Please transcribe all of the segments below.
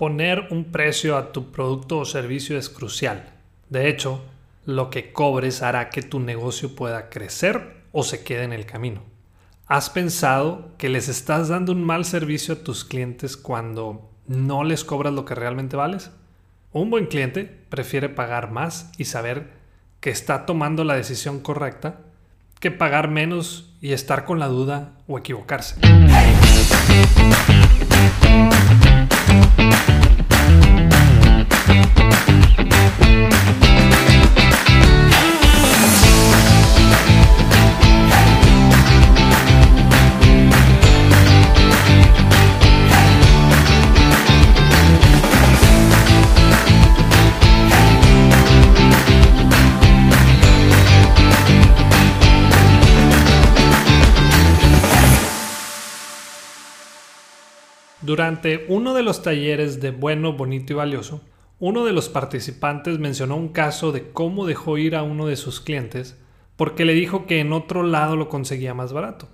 Poner un precio a tu producto o servicio es crucial. De hecho, lo que cobres hará que tu negocio pueda crecer o se quede en el camino. ¿Has pensado que les estás dando un mal servicio a tus clientes cuando no les cobras lo que realmente vales? Un buen cliente prefiere pagar más y saber que está tomando la decisión correcta que pagar menos y estar con la duda o equivocarse. Durante uno de los talleres de Bueno, Bonito y Valioso, uno de los participantes mencionó un caso de cómo dejó ir a uno de sus clientes porque le dijo que en otro lado lo conseguía más barato.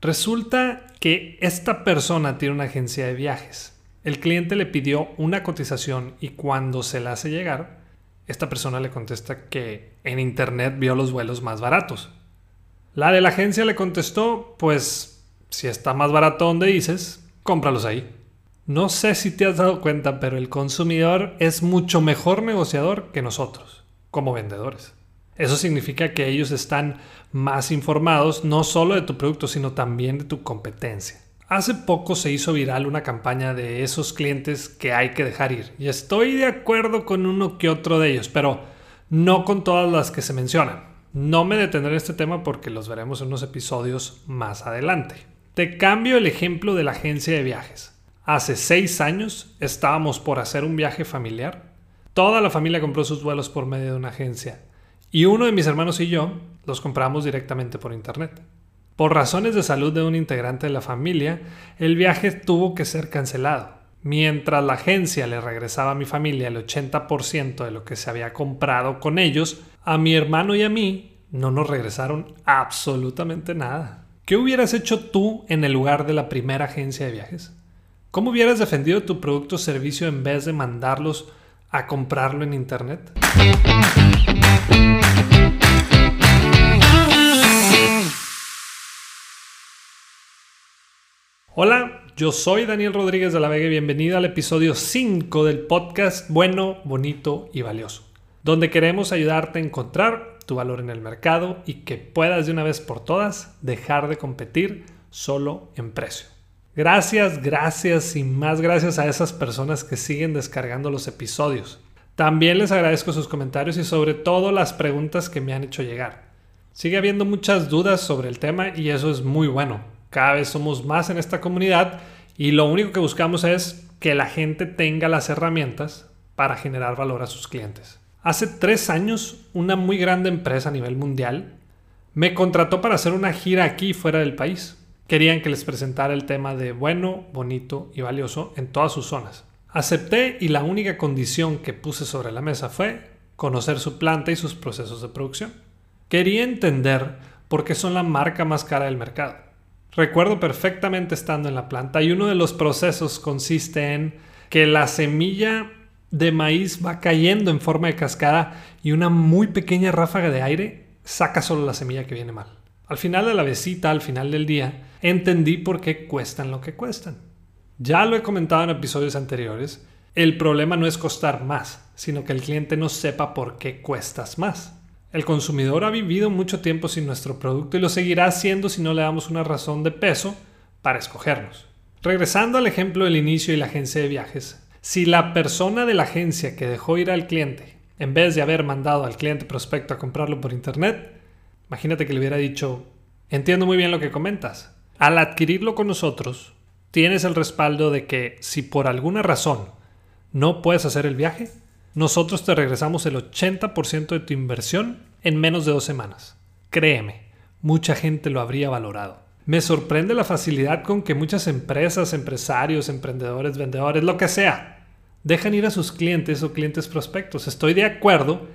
Resulta que esta persona tiene una agencia de viajes. El cliente le pidió una cotización y cuando se la hace llegar, esta persona le contesta que en internet vio los vuelos más baratos. La de la agencia le contestó, pues si está más barato donde dices, cómpralos ahí. No sé si te has dado cuenta, pero el consumidor es mucho mejor negociador que nosotros, como vendedores. Eso significa que ellos están más informados no solo de tu producto, sino también de tu competencia. Hace poco se hizo viral una campaña de esos clientes que hay que dejar ir. Y estoy de acuerdo con uno que otro de ellos, pero no con todas las que se mencionan. No me detendré en este tema porque los veremos en unos episodios más adelante. Te cambio el ejemplo de la agencia de viajes. Hace seis años estábamos por hacer un viaje familiar. Toda la familia compró sus vuelos por medio de una agencia. Y uno de mis hermanos y yo los compramos directamente por internet. Por razones de salud de un integrante de la familia, el viaje tuvo que ser cancelado. Mientras la agencia le regresaba a mi familia el 80% de lo que se había comprado con ellos, a mi hermano y a mí no nos regresaron absolutamente nada. ¿Qué hubieras hecho tú en el lugar de la primera agencia de viajes? ¿Cómo hubieras defendido tu producto o servicio en vez de mandarlos a comprarlo en Internet? Hola, yo soy Daniel Rodríguez de la Vega y bienvenido al episodio 5 del podcast Bueno, Bonito y Valioso, donde queremos ayudarte a encontrar tu valor en el mercado y que puedas de una vez por todas dejar de competir solo en precio. Gracias, gracias y más gracias a esas personas que siguen descargando los episodios. También les agradezco sus comentarios y sobre todo las preguntas que me han hecho llegar. Sigue habiendo muchas dudas sobre el tema y eso es muy bueno. Cada vez somos más en esta comunidad y lo único que buscamos es que la gente tenga las herramientas para generar valor a sus clientes. Hace tres años, una muy grande empresa a nivel mundial me contrató para hacer una gira aquí fuera del país. Querían que les presentara el tema de bueno, bonito y valioso en todas sus zonas. Acepté y la única condición que puse sobre la mesa fue conocer su planta y sus procesos de producción. Quería entender por qué son la marca más cara del mercado. Recuerdo perfectamente estando en la planta y uno de los procesos consiste en que la semilla de maíz va cayendo en forma de cascada y una muy pequeña ráfaga de aire saca solo la semilla que viene mal. Al final de la visita, al final del día, entendí por qué cuestan lo que cuestan. Ya lo he comentado en episodios anteriores, el problema no es costar más, sino que el cliente no sepa por qué cuestas más. El consumidor ha vivido mucho tiempo sin nuestro producto y lo seguirá haciendo si no le damos una razón de peso para escogernos. Regresando al ejemplo del inicio y la agencia de viajes, si la persona de la agencia que dejó ir al cliente, en vez de haber mandado al cliente prospecto a comprarlo por internet, imagínate que le hubiera dicho, entiendo muy bien lo que comentas. Al adquirirlo con nosotros, tienes el respaldo de que si por alguna razón no puedes hacer el viaje, nosotros te regresamos el 80% de tu inversión en menos de dos semanas. Créeme, mucha gente lo habría valorado. Me sorprende la facilidad con que muchas empresas, empresarios, emprendedores, vendedores, lo que sea, dejan ir a sus clientes o clientes prospectos. Estoy de acuerdo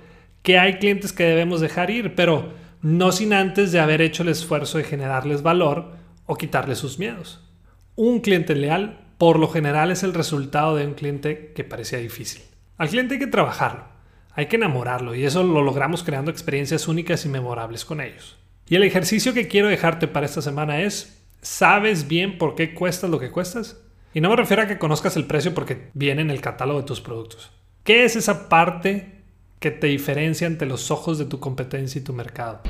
que hay clientes que debemos dejar ir, pero no sin antes de haber hecho el esfuerzo de generarles valor o quitarles sus miedos. Un cliente leal por lo general es el resultado de un cliente que parecía difícil. Al cliente hay que trabajarlo, hay que enamorarlo y eso lo logramos creando experiencias únicas y memorables con ellos. Y el ejercicio que quiero dejarte para esta semana es, ¿sabes bien por qué cuestas lo que cuestas? Y no me refiero a que conozcas el precio porque viene en el catálogo de tus productos. ¿Qué es esa parte que te diferencia ante los ojos de tu competencia y tu mercado?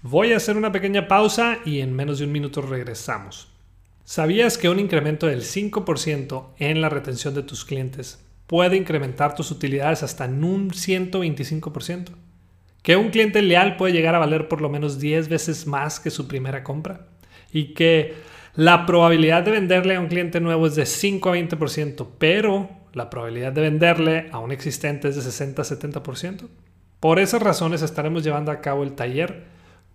Voy a hacer una pequeña pausa y en menos de un minuto regresamos. ¿Sabías que un incremento del 5% en la retención de tus clientes puede incrementar tus utilidades hasta en un 125%? ¿Que un cliente leal puede llegar a valer por lo menos 10 veces más que su primera compra? Y que la probabilidad de venderle a un cliente nuevo es de 5 a 20%, pero la probabilidad de venderle a un existente es de 60 a 70%. Por esas razones estaremos llevando a cabo el taller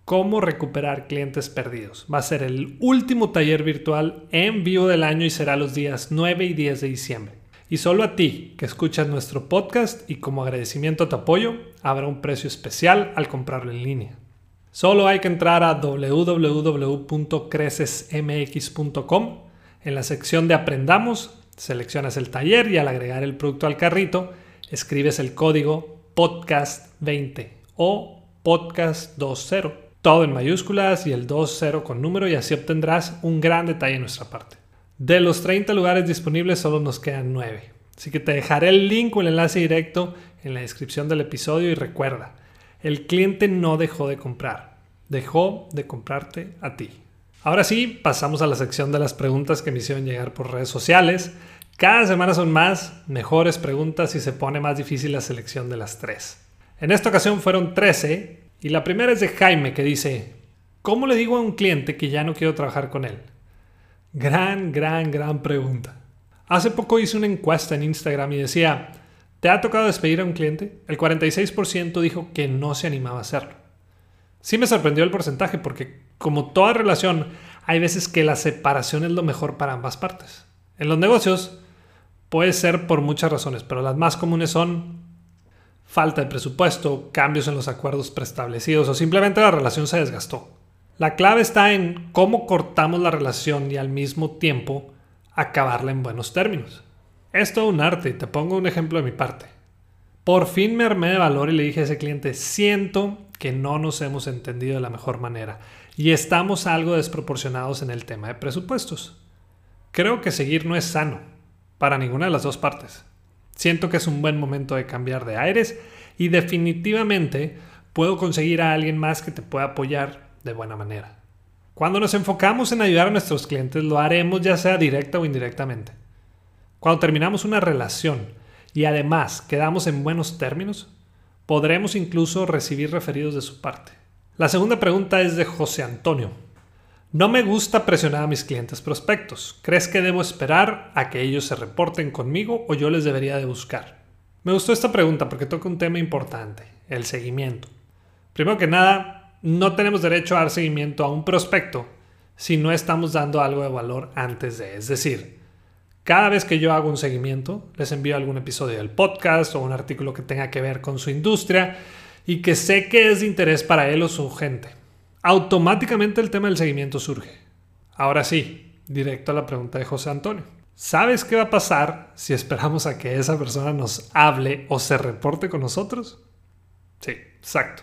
cómo recuperar clientes perdidos. Va a ser el último taller virtual en vivo del año y será los días 9 y 10 de diciembre. Y solo a ti que escuchas nuestro podcast y como agradecimiento a tu apoyo, habrá un precio especial al comprarlo en línea. Solo hay que entrar a www.crecesmx.com. En la sección de Aprendamos, seleccionas el taller y al agregar el producto al carrito, escribes el código podcast20 o podcast20 todo en mayúsculas y el 2.0 con número y así obtendrás un gran detalle en nuestra parte. De los 30 lugares disponibles solo nos quedan 9. Así que te dejaré el link o el enlace directo en la descripción del episodio y recuerda, el cliente no dejó de comprar, dejó de comprarte a ti. Ahora sí, pasamos a la sección de las preguntas que me hicieron llegar por redes sociales. Cada semana son más, mejores preguntas y se pone más difícil la selección de las tres. En esta ocasión fueron 13 y la primera es de Jaime que dice, ¿cómo le digo a un cliente que ya no quiero trabajar con él? Gran, gran, gran pregunta. Hace poco hice una encuesta en Instagram y decía, ¿te ha tocado despedir a un cliente? El 46% dijo que no se animaba a hacerlo. Sí me sorprendió el porcentaje porque como toda relación, hay veces que la separación es lo mejor para ambas partes. En los negocios puede ser por muchas razones, pero las más comunes son falta de presupuesto, cambios en los acuerdos preestablecidos o simplemente la relación se desgastó. La clave está en cómo cortamos la relación y al mismo tiempo acabarla en buenos términos. Es todo un arte te pongo un ejemplo de mi parte. Por fin me armé de valor y le dije a ese cliente, siento que no nos hemos entendido de la mejor manera y estamos algo desproporcionados en el tema de presupuestos. Creo que seguir no es sano para ninguna de las dos partes. Siento que es un buen momento de cambiar de aires y definitivamente puedo conseguir a alguien más que te pueda apoyar de buena manera. Cuando nos enfocamos en ayudar a nuestros clientes, lo haremos ya sea directa o indirectamente. Cuando terminamos una relación y además quedamos en buenos términos, podremos incluso recibir referidos de su parte. La segunda pregunta es de José Antonio. No me gusta presionar a mis clientes prospectos. ¿Crees que debo esperar a que ellos se reporten conmigo o yo les debería de buscar? Me gustó esta pregunta porque toca un tema importante, el seguimiento. Primero que nada, no tenemos derecho a dar seguimiento a un prospecto si no estamos dando algo de valor antes de. Es decir, cada vez que yo hago un seguimiento, les envío algún episodio del podcast o un artículo que tenga que ver con su industria y que sé que es de interés para él o su gente automáticamente el tema del seguimiento surge. Ahora sí, directo a la pregunta de José Antonio. ¿Sabes qué va a pasar si esperamos a que esa persona nos hable o se reporte con nosotros? Sí, exacto.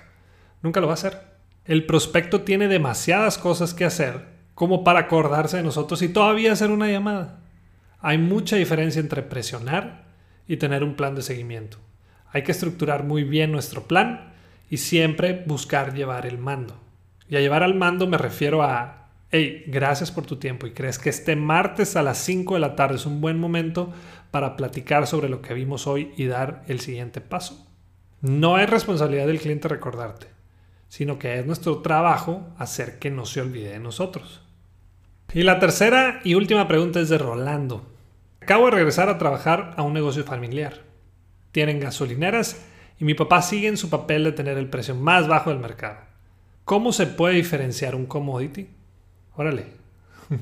Nunca lo va a hacer. El prospecto tiene demasiadas cosas que hacer como para acordarse de nosotros y todavía hacer una llamada. Hay mucha diferencia entre presionar y tener un plan de seguimiento. Hay que estructurar muy bien nuestro plan y siempre buscar llevar el mando. Y a llevar al mando me refiero a, hey, gracias por tu tiempo y crees que este martes a las 5 de la tarde es un buen momento para platicar sobre lo que vimos hoy y dar el siguiente paso. No es responsabilidad del cliente recordarte, sino que es nuestro trabajo hacer que no se olvide de nosotros. Y la tercera y última pregunta es de Rolando. Acabo de regresar a trabajar a un negocio familiar. Tienen gasolineras y mi papá sigue en su papel de tener el precio más bajo del mercado. ¿Cómo se puede diferenciar un commodity? Órale.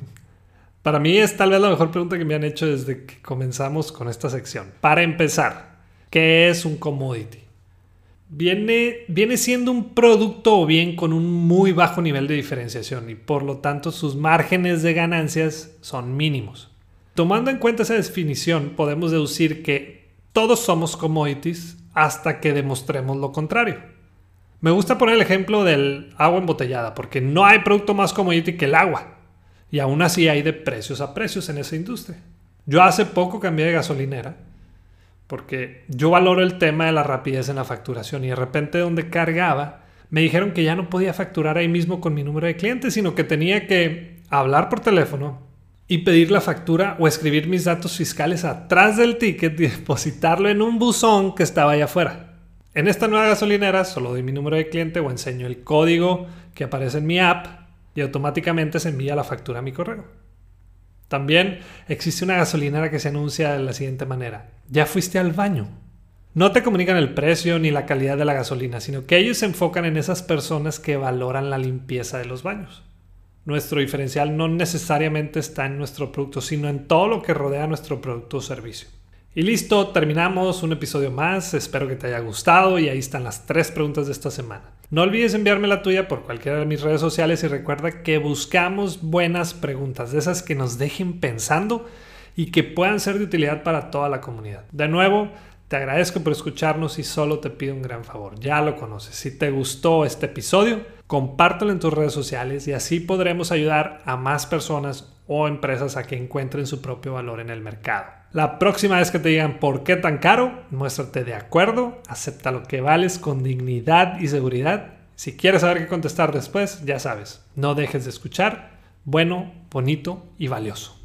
Para mí es tal vez la mejor pregunta que me han hecho desde que comenzamos con esta sección. Para empezar, ¿qué es un commodity? Viene, viene siendo un producto o bien con un muy bajo nivel de diferenciación y por lo tanto sus márgenes de ganancias son mínimos. Tomando en cuenta esa definición, podemos deducir que todos somos commodities hasta que demostremos lo contrario. Me gusta poner el ejemplo del agua embotellada, porque no hay producto más commodity que el agua. Y aún así hay de precios a precios en esa industria. Yo hace poco cambié de gasolinera porque yo valoro el tema de la rapidez en la facturación y de repente donde cargaba me dijeron que ya no podía facturar ahí mismo con mi número de clientes, sino que tenía que hablar por teléfono y pedir la factura o escribir mis datos fiscales atrás del ticket y depositarlo en un buzón que estaba allá afuera. En esta nueva gasolinera solo doy mi número de cliente o enseño el código que aparece en mi app y automáticamente se envía la factura a mi correo. También existe una gasolinera que se anuncia de la siguiente manera. Ya fuiste al baño. No te comunican el precio ni la calidad de la gasolina, sino que ellos se enfocan en esas personas que valoran la limpieza de los baños. Nuestro diferencial no necesariamente está en nuestro producto, sino en todo lo que rodea nuestro producto o servicio. Y listo, terminamos un episodio más. Espero que te haya gustado y ahí están las tres preguntas de esta semana. No olvides enviarme la tuya por cualquiera de mis redes sociales y recuerda que buscamos buenas preguntas, de esas que nos dejen pensando y que puedan ser de utilidad para toda la comunidad. De nuevo, te agradezco por escucharnos y solo te pido un gran favor. Ya lo conoces. Si te gustó este episodio, compártelo en tus redes sociales y así podremos ayudar a más personas o empresas a que encuentren su propio valor en el mercado. La próxima vez que te digan por qué tan caro, muéstrate de acuerdo, acepta lo que vales con dignidad y seguridad. Si quieres saber qué contestar después, ya sabes, no dejes de escuchar. Bueno, bonito y valioso.